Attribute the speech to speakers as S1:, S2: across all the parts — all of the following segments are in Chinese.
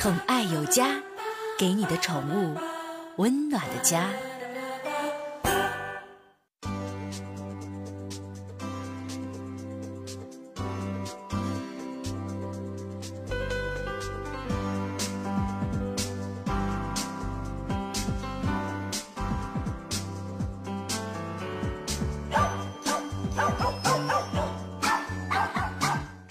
S1: 宠爱有家，给你的宠物温暖的家。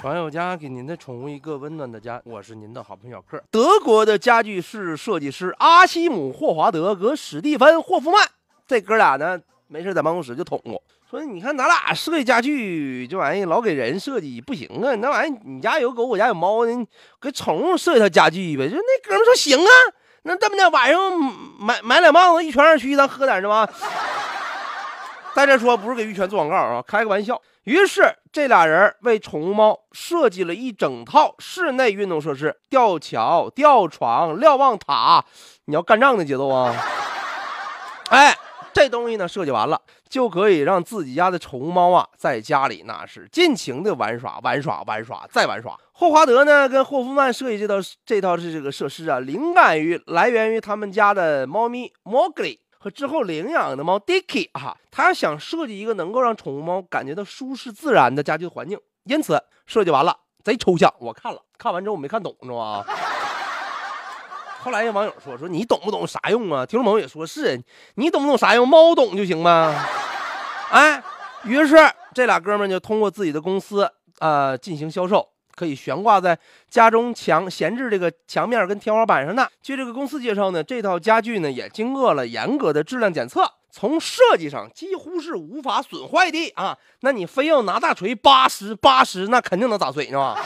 S2: 爱有家，给您的宠物一个温暖的家。我是您的好朋友小克。德国的家具室设计师阿西姆·霍华德和史蒂芬·霍夫曼，这哥俩呢，没事在办公室就捅我说：“你看咱俩设计家具这玩意老给人设计不行啊，那玩意你家有狗，我家有猫，你给宠物设计套家具呗。”就那哥们说：“行啊，那这么的，晚上买买两棒子，一拳二区，咱喝点是吧？”在这说不是给玉泉做广告啊，开个玩笑。于是这俩人为宠物猫设计了一整套室内运动设施：吊桥、吊床、瞭望塔。你要干仗的节奏啊！哎，这东西呢设计完了，就可以让自己家的宠物猫啊在家里那是尽情的玩耍、玩耍、玩耍再玩耍。霍华德呢跟霍夫曼设计这套这套是这个设施啊，灵感于来源于他们家的猫咪莫格里。和之后领养的猫 Dicky 啊，他想设计一个能够让宠物猫感觉到舒适自然的家居环境，因此设计完了，贼抽象。我看了看完之后我没看懂，知道吗？后来有网友说说你懂不懂啥用啊？听众朋友也说是你懂不懂啥用？猫懂就行吗？哎，于是这俩哥们就通过自己的公司呃进行销售。可以悬挂在家中墙闲置这个墙面跟天花板上的。据这个公司介绍呢，这套家具呢也经过了严格的质量检测，从设计上几乎是无法损坏的啊。那你非要拿大锤八十八十，那肯定能砸碎，是吧？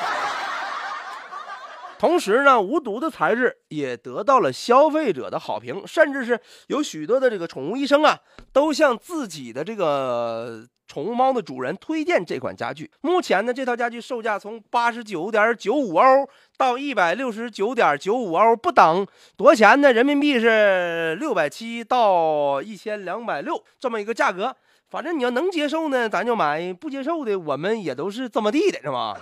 S2: 同时呢，无毒的材质也得到了消费者的好评，甚至是有许多的这个宠物医生啊，都向自己的这个。宠物猫的主人推荐这款家具。目前呢，这套家具售价从八十九点九五欧到一百六十九点九五欧不等，多少钱呢？人民币是六百七到一千两百六这么一个价格。反正你要能接受呢，咱就买；不接受的，我们也都是这么地的，是吧？